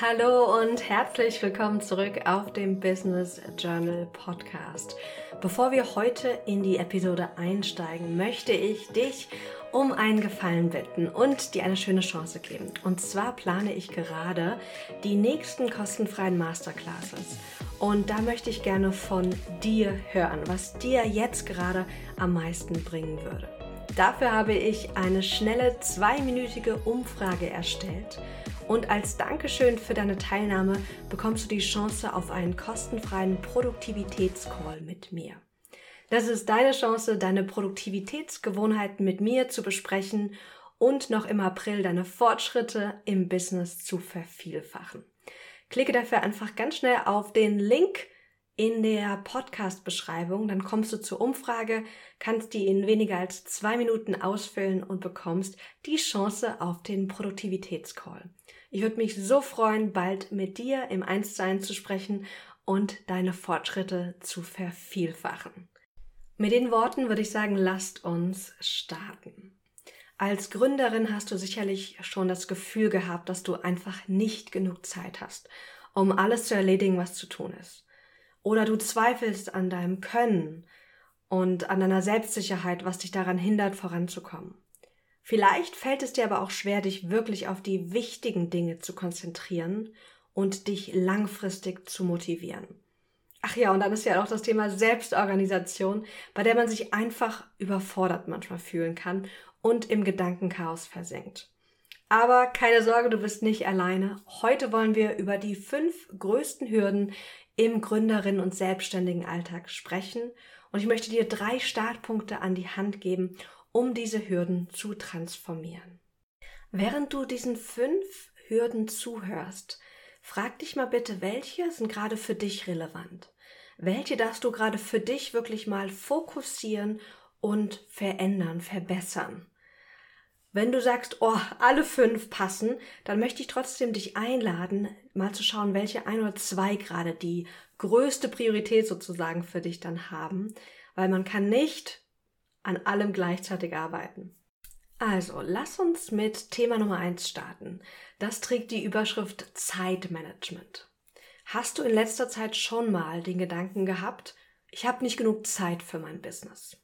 Hallo und herzlich willkommen zurück auf dem Business Journal Podcast. Bevor wir heute in die Episode einsteigen, möchte ich dich um einen Gefallen bitten und dir eine schöne Chance geben. Und zwar plane ich gerade die nächsten kostenfreien Masterclasses. Und da möchte ich gerne von dir hören, was dir jetzt gerade am meisten bringen würde. Dafür habe ich eine schnelle zweiminütige Umfrage erstellt und als Dankeschön für deine Teilnahme bekommst du die Chance auf einen kostenfreien Produktivitätscall mit mir. Das ist deine Chance, deine Produktivitätsgewohnheiten mit mir zu besprechen und noch im April deine Fortschritte im Business zu vervielfachen. Klicke dafür einfach ganz schnell auf den Link in der Podcast-Beschreibung, dann kommst du zur Umfrage, kannst die in weniger als zwei Minuten ausfüllen und bekommst die Chance auf den Produktivitätscall. Ich würde mich so freuen, bald mit dir im Einssein zu sprechen und deine Fortschritte zu vervielfachen. Mit den Worten würde ich sagen, lasst uns starten. Als Gründerin hast du sicherlich schon das Gefühl gehabt, dass du einfach nicht genug Zeit hast, um alles zu erledigen, was zu tun ist. Oder du zweifelst an deinem Können und an deiner Selbstsicherheit, was dich daran hindert, voranzukommen. Vielleicht fällt es dir aber auch schwer, dich wirklich auf die wichtigen Dinge zu konzentrieren und dich langfristig zu motivieren. Ach ja, und dann ist ja auch das Thema Selbstorganisation, bei der man sich einfach überfordert manchmal fühlen kann und im Gedankenchaos versenkt. Aber keine Sorge, du bist nicht alleine. Heute wollen wir über die fünf größten Hürden im Gründerinnen- und selbstständigen Alltag sprechen. Und ich möchte dir drei Startpunkte an die Hand geben, um diese Hürden zu transformieren. Während du diesen fünf Hürden zuhörst, frag dich mal bitte, welche sind gerade für dich relevant? Welche darfst du gerade für dich wirklich mal fokussieren und verändern, verbessern? Wenn du sagst, oh, alle fünf passen, dann möchte ich trotzdem dich einladen, mal zu schauen, welche ein oder zwei gerade die größte Priorität sozusagen für dich dann haben, weil man kann nicht an allem gleichzeitig arbeiten. Also, lass uns mit Thema Nummer eins starten. Das trägt die Überschrift Zeitmanagement. Hast du in letzter Zeit schon mal den Gedanken gehabt, ich habe nicht genug Zeit für mein Business?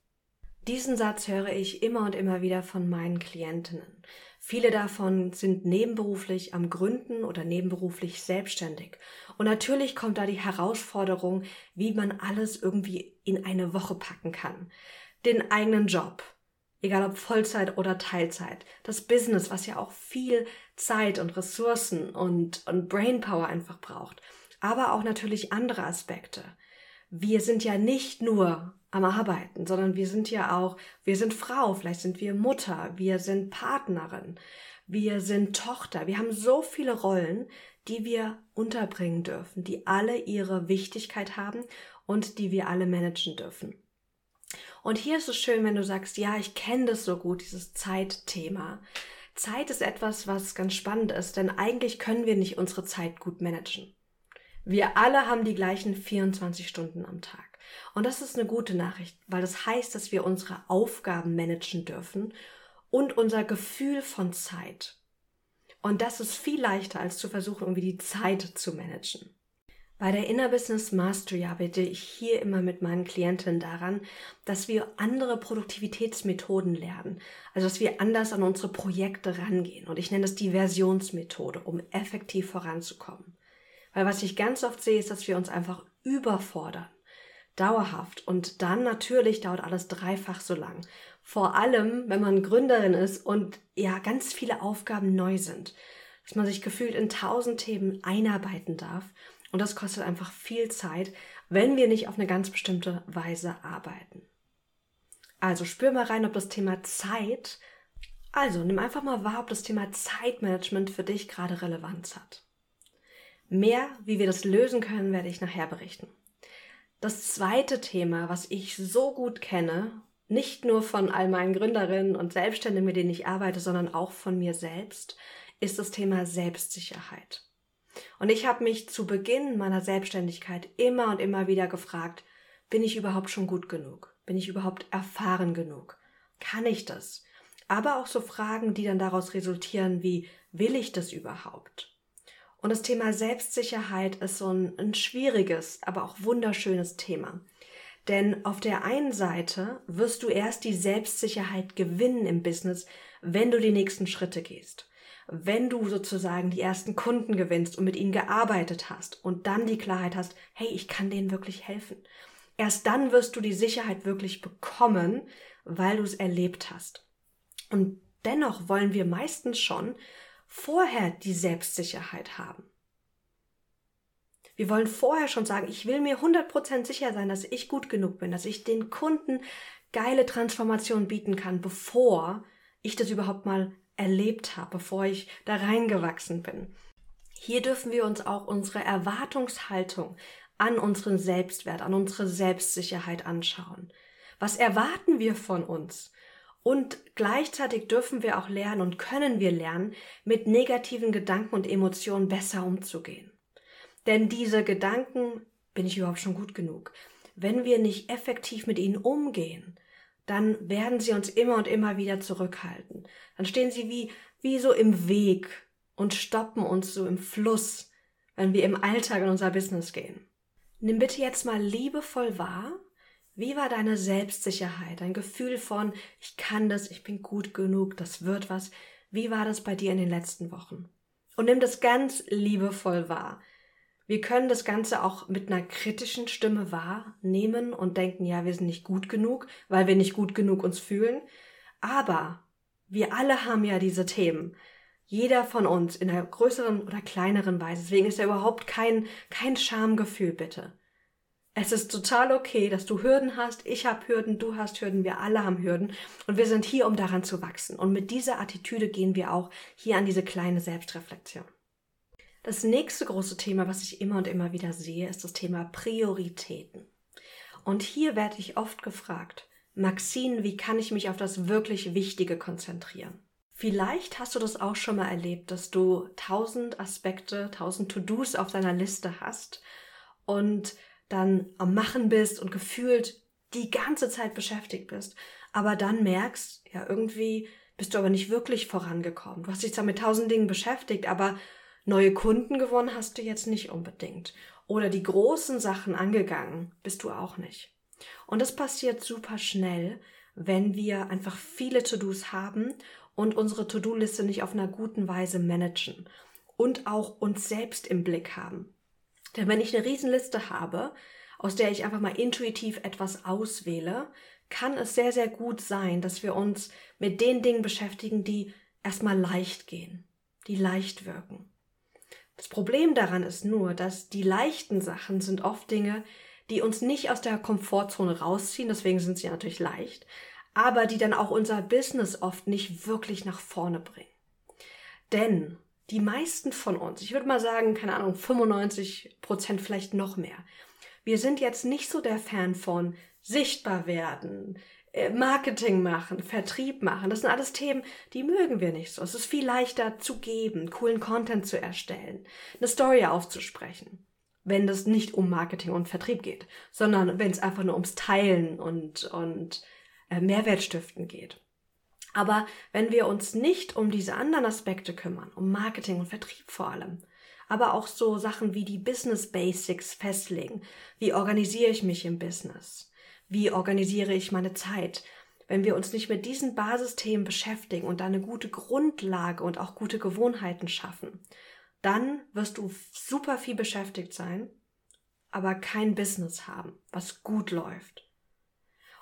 Diesen Satz höre ich immer und immer wieder von meinen Klientinnen. Viele davon sind nebenberuflich am Gründen oder nebenberuflich selbstständig. Und natürlich kommt da die Herausforderung, wie man alles irgendwie in eine Woche packen kann. Den eigenen Job, egal ob Vollzeit oder Teilzeit. Das Business, was ja auch viel Zeit und Ressourcen und, und Brainpower einfach braucht. Aber auch natürlich andere Aspekte. Wir sind ja nicht nur am Arbeiten, sondern wir sind ja auch, wir sind Frau, vielleicht sind wir Mutter, wir sind Partnerin, wir sind Tochter. Wir haben so viele Rollen, die wir unterbringen dürfen, die alle ihre Wichtigkeit haben und die wir alle managen dürfen. Und hier ist es schön, wenn du sagst, ja, ich kenne das so gut, dieses Zeitthema. Zeit ist etwas, was ganz spannend ist, denn eigentlich können wir nicht unsere Zeit gut managen. Wir alle haben die gleichen 24 Stunden am Tag. Und das ist eine gute Nachricht, weil das heißt, dass wir unsere Aufgaben managen dürfen und unser Gefühl von Zeit. Und das ist viel leichter, als zu versuchen, irgendwie die Zeit zu managen. Bei der Inner Business Mastery arbeite ich hier immer mit meinen Klientinnen daran, dass wir andere Produktivitätsmethoden lernen. Also, dass wir anders an unsere Projekte rangehen. Und ich nenne das die Versionsmethode, um effektiv voranzukommen. Weil was ich ganz oft sehe, ist, dass wir uns einfach überfordern dauerhaft. Und dann natürlich dauert alles dreifach so lang. Vor allem, wenn man Gründerin ist und ja ganz viele Aufgaben neu sind. Dass man sich gefühlt in tausend Themen einarbeiten darf. Und das kostet einfach viel Zeit, wenn wir nicht auf eine ganz bestimmte Weise arbeiten. Also spür mal rein, ob das Thema Zeit, also nimm einfach mal wahr, ob das Thema Zeitmanagement für dich gerade Relevanz hat. Mehr, wie wir das lösen können, werde ich nachher berichten. Das zweite Thema, was ich so gut kenne, nicht nur von all meinen Gründerinnen und Selbstständigen, mit denen ich arbeite, sondern auch von mir selbst, ist das Thema Selbstsicherheit. Und ich habe mich zu Beginn meiner Selbstständigkeit immer und immer wieder gefragt, bin ich überhaupt schon gut genug? Bin ich überhaupt erfahren genug? Kann ich das? Aber auch so Fragen, die dann daraus resultieren wie, will ich das überhaupt? Und das Thema Selbstsicherheit ist so ein, ein schwieriges, aber auch wunderschönes Thema. Denn auf der einen Seite wirst du erst die Selbstsicherheit gewinnen im Business, wenn du die nächsten Schritte gehst. Wenn du sozusagen die ersten Kunden gewinnst und mit ihnen gearbeitet hast und dann die Klarheit hast, hey, ich kann denen wirklich helfen. Erst dann wirst du die Sicherheit wirklich bekommen, weil du es erlebt hast. Und dennoch wollen wir meistens schon vorher die Selbstsicherheit haben. Wir wollen vorher schon sagen, ich will mir 100% sicher sein, dass ich gut genug bin, dass ich den Kunden geile Transformation bieten kann, bevor ich das überhaupt mal erlebt habe, bevor ich da reingewachsen bin. Hier dürfen wir uns auch unsere Erwartungshaltung an unseren Selbstwert, an unsere Selbstsicherheit anschauen. Was erwarten wir von uns? Und gleichzeitig dürfen wir auch lernen und können wir lernen, mit negativen Gedanken und Emotionen besser umzugehen. Denn diese Gedanken, bin ich überhaupt schon gut genug? Wenn wir nicht effektiv mit ihnen umgehen, dann werden sie uns immer und immer wieder zurückhalten. Dann stehen sie wie, wie so im Weg und stoppen uns so im Fluss, wenn wir im Alltag in unser Business gehen. Nimm bitte jetzt mal liebevoll wahr, wie war deine Selbstsicherheit, dein Gefühl von, ich kann das, ich bin gut genug, das wird was. Wie war das bei dir in den letzten Wochen? Und nimm das ganz liebevoll wahr. Wir können das Ganze auch mit einer kritischen Stimme wahrnehmen und denken, ja, wir sind nicht gut genug, weil wir nicht gut genug uns fühlen. Aber wir alle haben ja diese Themen. Jeder von uns in einer größeren oder kleineren Weise. Deswegen ist ja überhaupt kein, kein Schamgefühl, bitte. Es ist total okay, dass du Hürden hast. Ich habe Hürden, du hast Hürden, wir alle haben Hürden. Und wir sind hier, um daran zu wachsen. Und mit dieser Attitüde gehen wir auch hier an diese kleine Selbstreflexion. Das nächste große Thema, was ich immer und immer wieder sehe, ist das Thema Prioritäten. Und hier werde ich oft gefragt, Maxine, wie kann ich mich auf das wirklich Wichtige konzentrieren? Vielleicht hast du das auch schon mal erlebt, dass du tausend Aspekte, tausend To-Dos auf deiner Liste hast und dann am Machen bist und gefühlt die ganze Zeit beschäftigt bist, aber dann merkst, ja, irgendwie bist du aber nicht wirklich vorangekommen. Du hast dich zwar mit tausend Dingen beschäftigt, aber Neue Kunden gewonnen hast du jetzt nicht unbedingt. Oder die großen Sachen angegangen bist du auch nicht. Und das passiert super schnell, wenn wir einfach viele To-Dos haben und unsere To-Do-Liste nicht auf einer guten Weise managen und auch uns selbst im Blick haben. Denn wenn ich eine Riesenliste habe, aus der ich einfach mal intuitiv etwas auswähle, kann es sehr, sehr gut sein, dass wir uns mit den Dingen beschäftigen, die erstmal leicht gehen, die leicht wirken. Das Problem daran ist nur, dass die leichten Sachen sind oft Dinge, die uns nicht aus der Komfortzone rausziehen, deswegen sind sie natürlich leicht, aber die dann auch unser Business oft nicht wirklich nach vorne bringen. Denn die meisten von uns, ich würde mal sagen, keine Ahnung, 95 Prozent vielleicht noch mehr, wir sind jetzt nicht so der Fan von sichtbar werden, Marketing machen, Vertrieb machen, das sind alles Themen, die mögen wir nicht so. Es ist viel leichter zu geben, coolen Content zu erstellen, eine Story aufzusprechen, wenn das nicht um Marketing und Vertrieb geht, sondern wenn es einfach nur ums Teilen und, und äh, Mehrwert geht. Aber wenn wir uns nicht um diese anderen Aspekte kümmern, um Marketing und Vertrieb vor allem, aber auch so Sachen wie die Business Basics festlegen, wie organisiere ich mich im Business, wie organisiere ich meine Zeit? Wenn wir uns nicht mit diesen Basisthemen beschäftigen und da eine gute Grundlage und auch gute Gewohnheiten schaffen, dann wirst du super viel beschäftigt sein, aber kein Business haben, was gut läuft.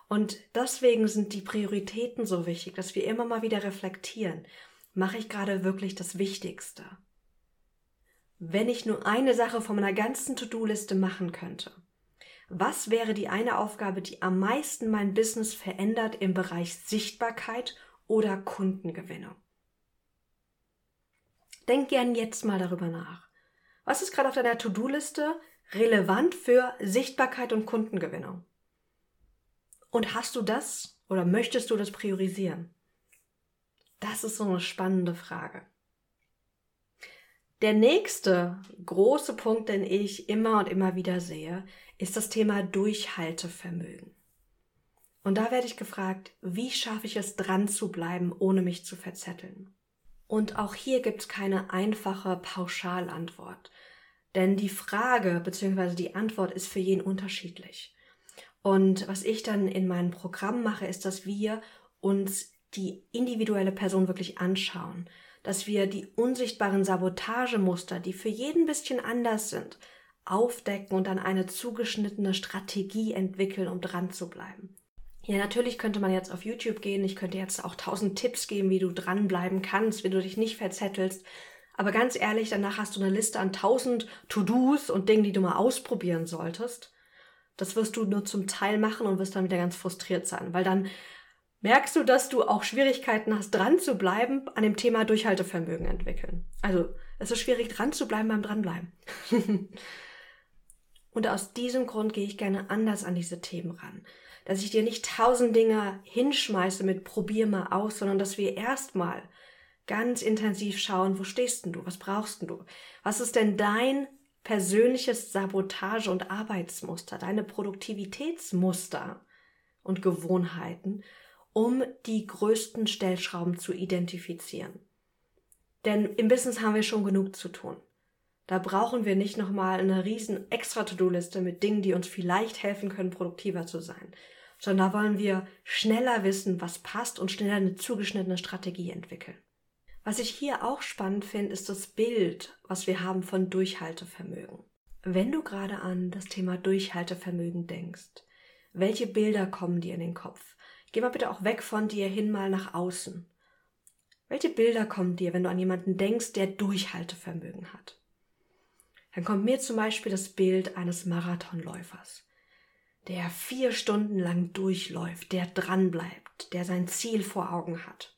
Und deswegen sind die Prioritäten so wichtig, dass wir immer mal wieder reflektieren. Mache ich gerade wirklich das Wichtigste? Wenn ich nur eine Sache von meiner ganzen To-Do-Liste machen könnte, was wäre die eine Aufgabe, die am meisten mein Business verändert im Bereich Sichtbarkeit oder Kundengewinnung? Denk gern jetzt mal darüber nach. Was ist gerade auf deiner To-Do-Liste relevant für Sichtbarkeit und Kundengewinnung? Und hast du das oder möchtest du das priorisieren? Das ist so eine spannende Frage. Der nächste große Punkt, den ich immer und immer wieder sehe, ist das Thema Durchhaltevermögen. Und da werde ich gefragt, wie schaffe ich es dran zu bleiben, ohne mich zu verzetteln? Und auch hier gibt es keine einfache Pauschalantwort. Denn die Frage bzw. die Antwort ist für jeden unterschiedlich. Und was ich dann in meinem Programm mache, ist, dass wir uns die individuelle Person wirklich anschauen, dass wir die unsichtbaren Sabotagemuster, die für jeden bisschen anders sind, aufdecken und dann eine zugeschnittene Strategie entwickeln, um dran zu bleiben. Ja, natürlich könnte man jetzt auf YouTube gehen. Ich könnte jetzt auch tausend Tipps geben, wie du dranbleiben kannst, wie du dich nicht verzettelst. Aber ganz ehrlich, danach hast du eine Liste an tausend To-Dos und Dingen, die du mal ausprobieren solltest. Das wirst du nur zum Teil machen und wirst dann wieder ganz frustriert sein, weil dann merkst du, dass du auch Schwierigkeiten hast, dran zu bleiben, an dem Thema Durchhaltevermögen entwickeln. Also, es ist schwierig, dran zu bleiben beim Dranbleiben. und aus diesem Grund gehe ich gerne anders an diese Themen ran dass ich dir nicht tausend Dinge hinschmeiße mit probier mal aus, sondern dass wir erstmal ganz intensiv schauen, wo stehst denn du? Was brauchst denn du? Was ist denn dein persönliches Sabotage- und Arbeitsmuster, deine Produktivitätsmuster und Gewohnheiten, um die größten Stellschrauben zu identifizieren? Denn im Business haben wir schon genug zu tun. Da brauchen wir nicht nochmal eine riesen extra To-Do-Liste mit Dingen, die uns vielleicht helfen können, produktiver zu sein. Sondern da wollen wir schneller wissen, was passt und schneller eine zugeschnittene Strategie entwickeln. Was ich hier auch spannend finde, ist das Bild, was wir haben von Durchhaltevermögen. Wenn du gerade an das Thema Durchhaltevermögen denkst, welche Bilder kommen dir in den Kopf? Geh mal bitte auch weg von dir hin mal nach außen. Welche Bilder kommen dir, wenn du an jemanden denkst, der Durchhaltevermögen hat? dann kommt mir zum Beispiel das Bild eines Marathonläufers, der vier Stunden lang durchläuft, der dranbleibt, der sein Ziel vor Augen hat.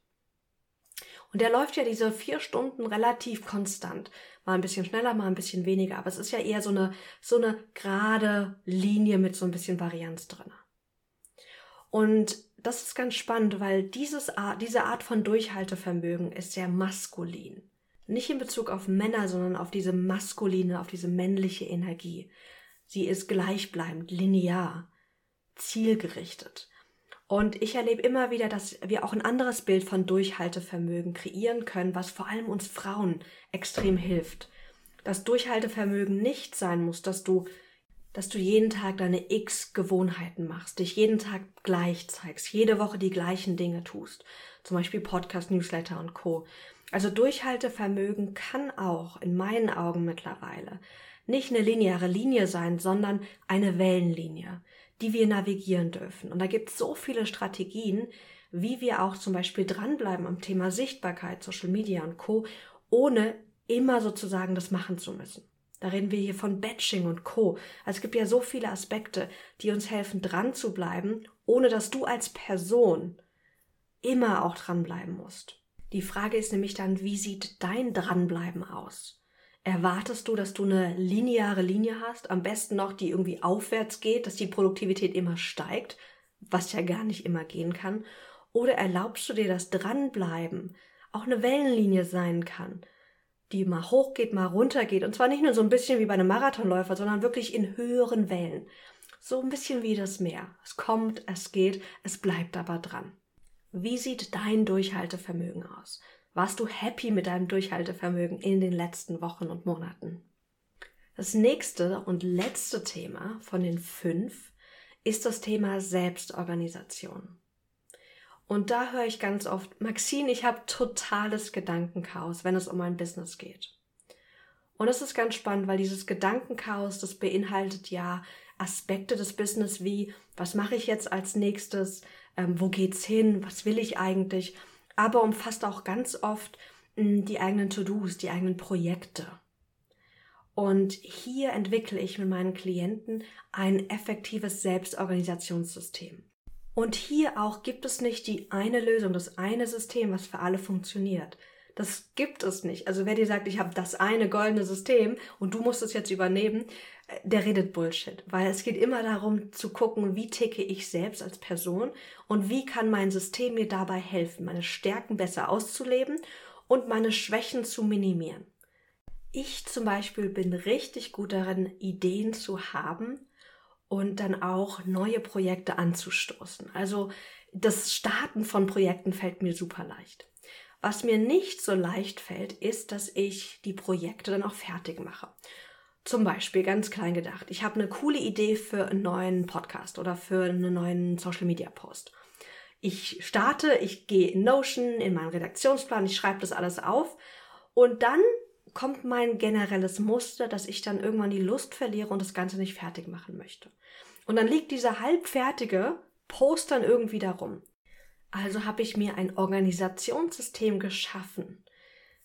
Und der läuft ja diese vier Stunden relativ konstant. Mal ein bisschen schneller, mal ein bisschen weniger. Aber es ist ja eher so eine, so eine gerade Linie mit so ein bisschen Varianz drin. Und das ist ganz spannend, weil dieses, diese Art von Durchhaltevermögen ist sehr maskulin. Nicht in Bezug auf Männer, sondern auf diese maskuline, auf diese männliche Energie. Sie ist gleichbleibend, linear, zielgerichtet. Und ich erlebe immer wieder, dass wir auch ein anderes Bild von Durchhaltevermögen kreieren können, was vor allem uns Frauen extrem hilft. Das Durchhaltevermögen nicht sein muss, dass du, dass du jeden Tag deine X Gewohnheiten machst, dich jeden Tag gleich zeigst, jede Woche die gleichen Dinge tust. Zum Beispiel Podcast, Newsletter und Co. Also Durchhaltevermögen kann auch in meinen Augen mittlerweile nicht eine lineare Linie sein, sondern eine Wellenlinie, die wir navigieren dürfen. Und da gibt es so viele Strategien, wie wir auch zum Beispiel dranbleiben am Thema Sichtbarkeit, Social Media und Co., ohne immer sozusagen das machen zu müssen. Da reden wir hier von Batching und Co. Also es gibt ja so viele Aspekte, die uns helfen, dran zu bleiben, ohne dass du als Person immer auch dranbleiben musst. Die Frage ist nämlich dann, wie sieht dein Dranbleiben aus? Erwartest du, dass du eine lineare Linie hast, am besten noch, die irgendwie aufwärts geht, dass die Produktivität immer steigt, was ja gar nicht immer gehen kann? Oder erlaubst du dir, dass Dranbleiben auch eine Wellenlinie sein kann, die mal hochgeht, mal runtergeht, und zwar nicht nur so ein bisschen wie bei einem Marathonläufer, sondern wirklich in höheren Wellen. So ein bisschen wie das Meer. Es kommt, es geht, es bleibt aber dran. Wie sieht dein Durchhaltevermögen aus? Warst du happy mit deinem Durchhaltevermögen in den letzten Wochen und Monaten? Das nächste und letzte Thema von den fünf ist das Thema Selbstorganisation. Und da höre ich ganz oft, Maxine, ich habe totales Gedankenchaos, wenn es um mein Business geht. Und es ist ganz spannend, weil dieses Gedankenchaos, das beinhaltet ja Aspekte des Business wie, was mache ich jetzt als nächstes, ähm, wo geht's hin, was will ich eigentlich, aber umfasst auch ganz oft mh, hm, die eigenen To-Dos, die eigenen Projekte. Und hier entwickle ich mit meinen Klienten ein effektives Selbstorganisationssystem. Und hier auch gibt es nicht die eine Lösung, das eine System, was für alle funktioniert. Das gibt es nicht. Also wer dir sagt, ich habe das eine goldene System und du musst es jetzt übernehmen, der redet Bullshit, weil es geht immer darum zu gucken, wie ticke ich selbst als Person und wie kann mein System mir dabei helfen, meine Stärken besser auszuleben und meine Schwächen zu minimieren. Ich zum Beispiel bin richtig gut darin, Ideen zu haben und dann auch neue Projekte anzustoßen. Also das Starten von Projekten fällt mir super leicht Was mir nicht so leicht fällt, ist, dass ich die Projekte dann auch fertig mache. Zum Beispiel ganz klein gedacht. Ich habe eine coole Idee für einen neuen Podcast oder für einen neuen Social Media Post. Ich starte, ich gehe in Notion, in meinen Redaktionsplan, ich schreibe das alles auf und dann kommt mein generelles Muster, dass ich dann irgendwann die Lust verliere und das Ganze nicht fertig machen möchte. Und dann liegt dieser halbfertige Post dann irgendwie darum. Also habe ich mir ein Organisationssystem geschaffen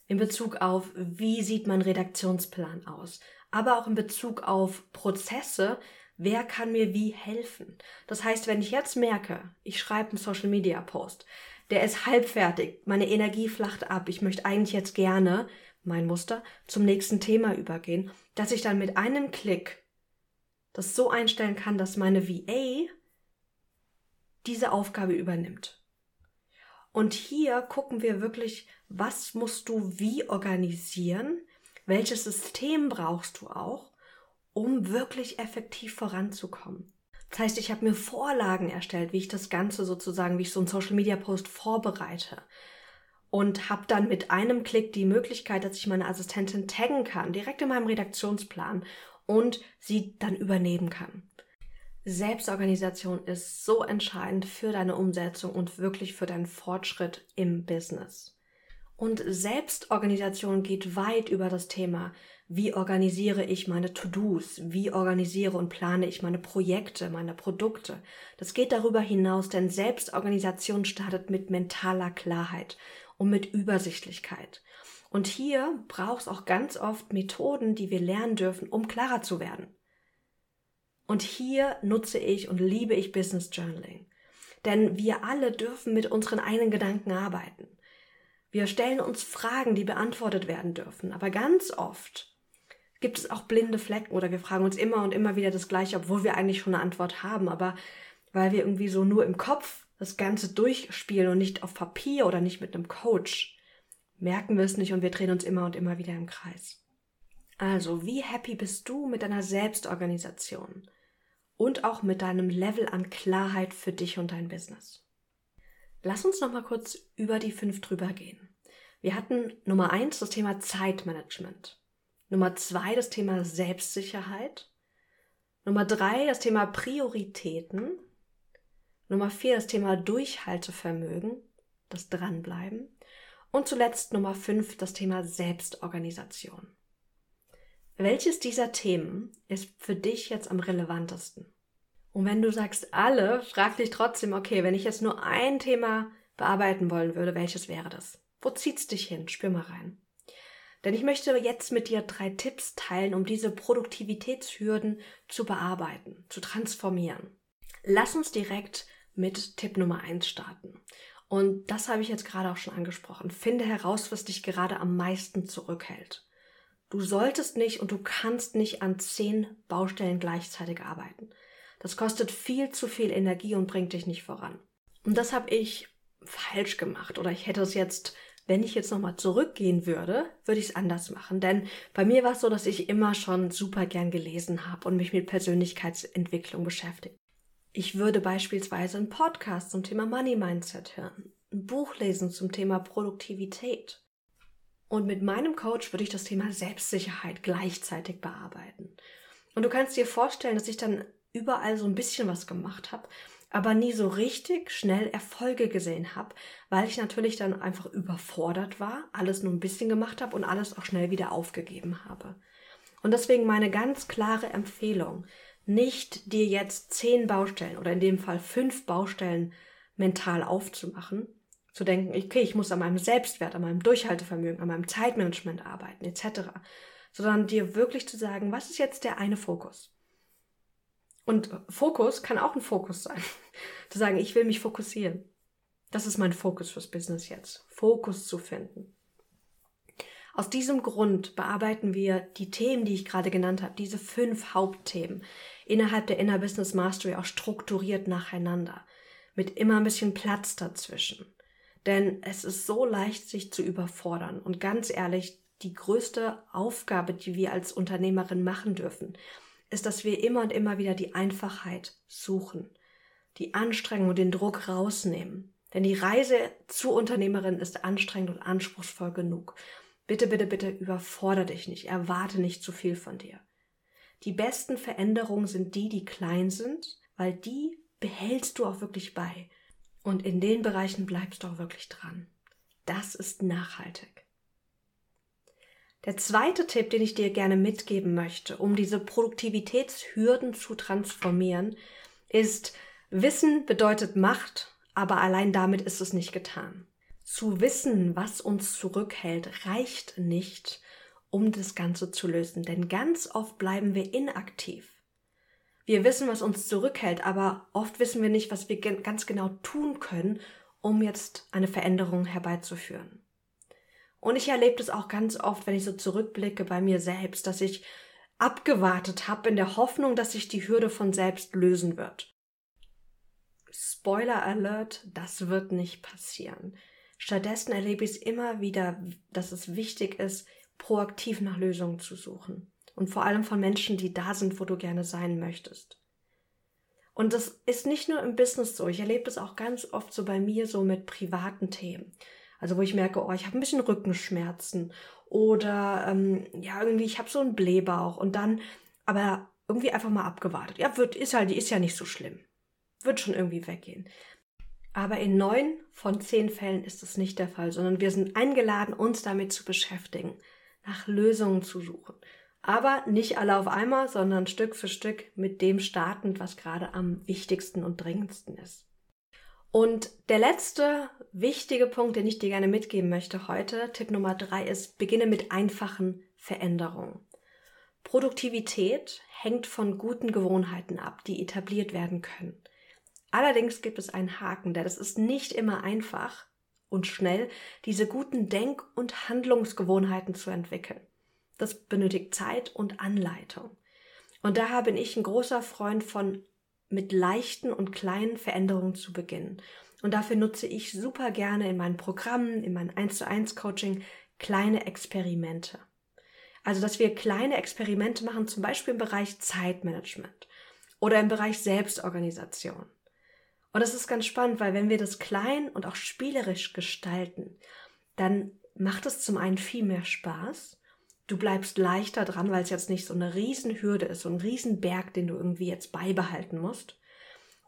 in Bezug auf, wie sieht mein Redaktionsplan aus, aber auch in Bezug auf Prozesse, wer kann mir wie helfen. Das heißt, wenn ich jetzt merke, ich schreibe einen Social Media Post, der ist halbfertig, meine Energie flacht ab, ich möchte eigentlich jetzt gerne mein Muster zum nächsten Thema übergehen, dass ich dann mit einem Klick das so einstellen kann, dass meine VA diese Aufgabe übernimmt. Und hier gucken wir wirklich, was musst du wie organisieren, welches System brauchst du auch, um wirklich effektiv voranzukommen. Das heißt, ich habe mir Vorlagen erstellt, wie ich das Ganze sozusagen, wie ich so einen Social Media Post vorbereite. Und habe dann mit einem Klick die Möglichkeit, dass ich meine Assistentin taggen kann, direkt in meinem Redaktionsplan und sie dann übernehmen kann. Selbstorganisation ist so entscheidend für deine Umsetzung und wirklich für deinen Fortschritt im Business. Und Selbstorganisation geht weit über das Thema, wie organisiere ich meine To-Dos, wie organisiere und plane ich meine Projekte, meine Produkte. Das geht darüber hinaus, denn Selbstorganisation startet mit mentaler Klarheit und mit Übersichtlichkeit. Und hier braucht es auch ganz oft Methoden, die wir lernen dürfen, um klarer zu werden. Und hier nutze ich und liebe ich Business Journaling. Denn wir alle dürfen mit unseren eigenen Gedanken arbeiten. Wir stellen uns Fragen, die beantwortet werden dürfen. Aber ganz oft gibt es auch blinde Flecken oder wir fragen uns immer und immer wieder das Gleiche, obwohl wir eigentlich schon eine Antwort haben. Aber weil wir irgendwie so nur im Kopf das Ganze durchspielen und nicht auf Papier oder nicht mit einem Coach, merken wir es nicht und wir drehen uns immer und immer wieder im Kreis. Also, wie happy bist du mit deiner Selbstorganisation? und auch mit deinem Level an Klarheit für dich und dein Business. Lass uns noch mal kurz über die fünf drüber gehen. Wir hatten Nummer eins das Thema Zeitmanagement. Nummer zwei das Thema Selbstsicherheit. Nummer drei das Thema Prioritäten. Nummer vier das Thema Durchhaltevermögen, das Dranbleiben. Und zuletzt Nummer fünf das Thema Selbstorganisation. Welches dieser Themen ist für dich jetzt am relevantesten? Und wenn du sagst alle, frag dich trotzdem, okay, wenn ich jetzt nur ein Thema bearbeiten wollen würde, welches wäre das? Wo zieht's dich hin? Spür mal rein. Denn ich möchte jetzt mit dir drei Tipps teilen, um diese Produktivitätshürden zu bearbeiten, zu transformieren. Lass uns direkt mit Tipp Nummer eins starten. Und das habe ich jetzt gerade auch schon angesprochen. Finde heraus, was dich gerade am meisten zurückhält. Du solltest nicht und du kannst nicht an zehn Baustellen gleichzeitig arbeiten. Das kostet viel zu viel Energie und bringt dich nicht voran. Und das habe ich falsch gemacht oder ich hätte es jetzt, wenn ich jetzt nochmal zurückgehen würde, würde ich es anders machen. Denn bei mir war es so, dass ich immer schon super gern gelesen habe und mich mit Persönlichkeitsentwicklung beschäftigt. Ich würde beispielsweise einen Podcast zum Thema Money Mindset hören, ein Buch lesen zum Thema Produktivität und mit meinem Coach würde ich das Thema Selbstsicherheit gleichzeitig bearbeiten. Und du kannst dir vorstellen, dass ich dann überall so ein bisschen was gemacht habe, aber nie so richtig schnell Erfolge gesehen habe, weil ich natürlich dann einfach überfordert war, alles nur ein bisschen gemacht habe und alles auch schnell wieder aufgegeben habe. Und deswegen meine ganz klare Empfehlung, nicht dir jetzt zehn Baustellen oder in dem Fall fünf Baustellen mental aufzumachen, zu denken, okay, ich muss an meinem Selbstwert, an meinem Durchhaltevermögen, an meinem Zeitmanagement arbeiten, etc. Sondern dir wirklich zu sagen, was ist jetzt der eine Fokus? Und Fokus kann auch ein Fokus sein. zu sagen, ich will mich fokussieren. Das ist mein Fokus fürs Business jetzt. Fokus zu finden. Aus diesem Grund bearbeiten wir die Themen, die ich gerade genannt habe, diese fünf Hauptthemen innerhalb der Inner Business Mastery auch strukturiert nacheinander, mit immer ein bisschen Platz dazwischen. Denn es ist so leicht, sich zu überfordern. Und ganz ehrlich, die größte Aufgabe, die wir als Unternehmerin machen dürfen, ist, dass wir immer und immer wieder die Einfachheit suchen, die Anstrengung, den Druck rausnehmen. Denn die Reise zur Unternehmerin ist anstrengend und anspruchsvoll genug. Bitte, bitte, bitte überfordere dich nicht, erwarte nicht zu viel von dir. Die besten Veränderungen sind die, die klein sind, weil die behältst du auch wirklich bei. Und in den Bereichen bleibst du auch wirklich dran. Das ist nachhaltig. Der zweite Tipp, den ich dir gerne mitgeben möchte, um diese Produktivitätshürden zu transformieren, ist, Wissen bedeutet Macht, aber allein damit ist es nicht getan. Zu wissen, was uns zurückhält, reicht nicht, um das Ganze zu lösen, denn ganz oft bleiben wir inaktiv. Wir wissen, was uns zurückhält, aber oft wissen wir nicht, was wir ganz genau tun können, um jetzt eine Veränderung herbeizuführen. Und ich erlebe das auch ganz oft, wenn ich so zurückblicke bei mir selbst, dass ich abgewartet habe in der Hoffnung, dass sich die Hürde von selbst lösen wird. Spoiler Alert, das wird nicht passieren. Stattdessen erlebe ich es immer wieder, dass es wichtig ist, proaktiv nach Lösungen zu suchen. Und vor allem von Menschen, die da sind, wo du gerne sein möchtest. Und das ist nicht nur im Business so. Ich erlebe es auch ganz oft so bei mir so mit privaten Themen. Also wo ich merke, oh, ich habe ein bisschen Rückenschmerzen oder ähm, ja irgendwie ich habe so einen Blähbauch und dann aber irgendwie einfach mal abgewartet. Ja, wird ist halt, die ist ja nicht so schlimm, wird schon irgendwie weggehen. Aber in neun von zehn Fällen ist das nicht der Fall, sondern wir sind eingeladen, uns damit zu beschäftigen, nach Lösungen zu suchen. Aber nicht alle auf einmal, sondern Stück für Stück mit dem startend, was gerade am wichtigsten und dringendsten ist. Und der letzte wichtige Punkt, den ich dir gerne mitgeben möchte heute, Tipp Nummer drei ist, beginne mit einfachen Veränderungen. Produktivität hängt von guten Gewohnheiten ab, die etabliert werden können. Allerdings gibt es einen Haken, denn es ist nicht immer einfach und schnell, diese guten Denk- und Handlungsgewohnheiten zu entwickeln. Das benötigt Zeit und Anleitung. Und daher bin ich ein großer Freund von mit leichten und kleinen Veränderungen zu beginnen. Und dafür nutze ich super gerne in meinen Programmen, in meinem 1 zu 1 Coaching kleine Experimente. Also, dass wir kleine Experimente machen, zum Beispiel im Bereich Zeitmanagement oder im Bereich Selbstorganisation. Und das ist ganz spannend, weil wenn wir das klein und auch spielerisch gestalten, dann macht es zum einen viel mehr Spaß du bleibst leichter dran, weil es jetzt nicht so eine Riesenhürde ist, so ein Riesenberg, den du irgendwie jetzt beibehalten musst.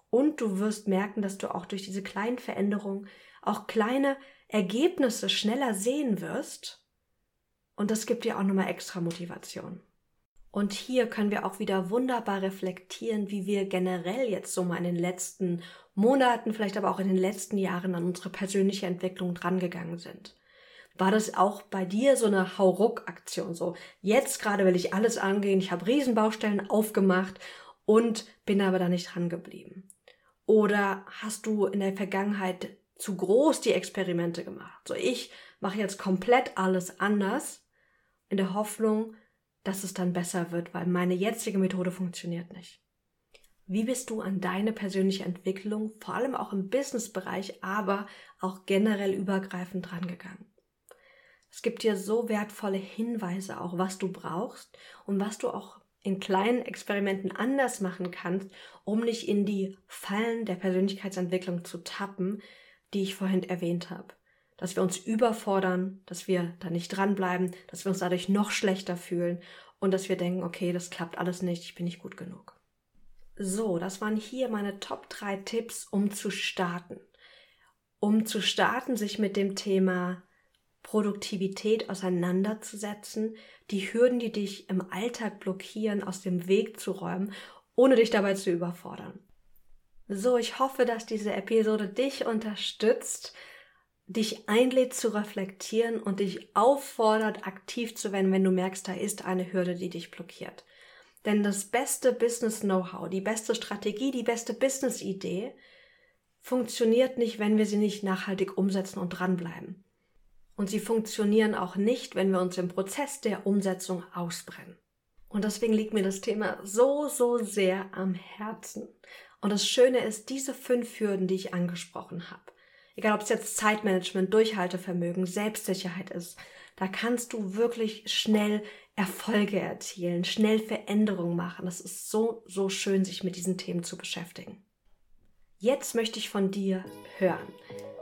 Und du wirst merken, dass du auch durch diese kleinen Veränderungen auch kleine Ergebnisse schneller sehen wirst. Und das gibt dir auch nochmal extra Motivation. Und hier können wir auch wieder wunderbar reflektieren, wie wir generell jetzt so mal in den letzten Monaten, vielleicht aber auch in den letzten Jahren an unsere persönliche Entwicklung drangegangen sind. War das auch bei dir so eine Hauruck-Aktion? So, jetzt gerade will ich alles angehen, ich habe Riesenbaustellen aufgemacht und bin aber da nicht dran geblieben. Oder hast du in der Vergangenheit zu groß die Experimente gemacht? So, ich mache jetzt komplett alles anders in der Hoffnung, dass es dann besser wird, weil meine jetzige Methode funktioniert nicht. Wie bist du an deine persönliche Entwicklung, vor allem auch im Businessbereich, aber auch generell übergreifend drangegangen? Es gibt dir so wertvolle Hinweise auch, was du brauchst und was du auch in kleinen Experimenten anders machen kannst, um nicht in die Fallen der Persönlichkeitsentwicklung zu tappen, die ich vorhin erwähnt habe. Dass wir uns überfordern, dass wir da nicht dranbleiben, dass wir uns dadurch noch schlechter fühlen und dass wir denken, okay, das klappt alles nicht, ich bin nicht gut genug. So, das waren hier meine Top 3 Tipps, um zu starten. Um zu starten, sich mit dem Thema Produktivität auseinanderzusetzen, die Hürden, die dich im Alltag blockieren, aus dem Weg zu räumen, ohne dich dabei zu überfordern. So, ich hoffe, dass diese Episode dich unterstützt, dich einlädt zu reflektieren und dich auffordert, aktiv zu werden, wenn du merkst, da ist eine Hürde, die dich blockiert. Denn das beste Business-Know-how, die beste Strategie, die beste Business-Idee funktioniert nicht, wenn wir sie nicht nachhaltig umsetzen und dranbleiben. Und sie funktionieren auch nicht, wenn wir uns im Prozess der Umsetzung ausbrennen. Und deswegen liegt mir das Thema so, so sehr am Herzen. Und das Schöne ist, diese fünf Hürden, die ich angesprochen habe, egal ob es jetzt Zeitmanagement, Durchhaltevermögen, Selbstsicherheit ist, da kannst du wirklich schnell Erfolge erzielen, schnell Veränderungen machen. Das ist so, so schön, sich mit diesen Themen zu beschäftigen. Jetzt möchte ich von dir hören.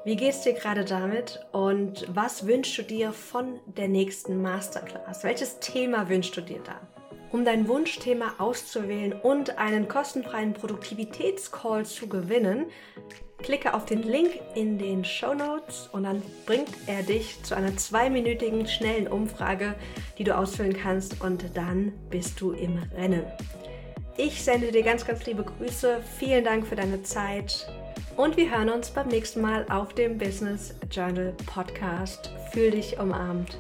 Wie geht's dir gerade damit und was wünschst du dir von der nächsten Masterclass? Welches Thema wünschst du dir da? Um dein Wunschthema auszuwählen und einen kostenfreien Produktivitätscall zu gewinnen, klicke auf den Link in den Show Notes und dann bringt er dich zu einer zweiminütigen schnellen Umfrage, die du ausfüllen kannst und dann bist du im Rennen. Ich sende dir ganz, ganz liebe Grüße. Vielen Dank für deine Zeit. Und wir hören uns beim nächsten Mal auf dem Business Journal Podcast. Fühl dich umarmt.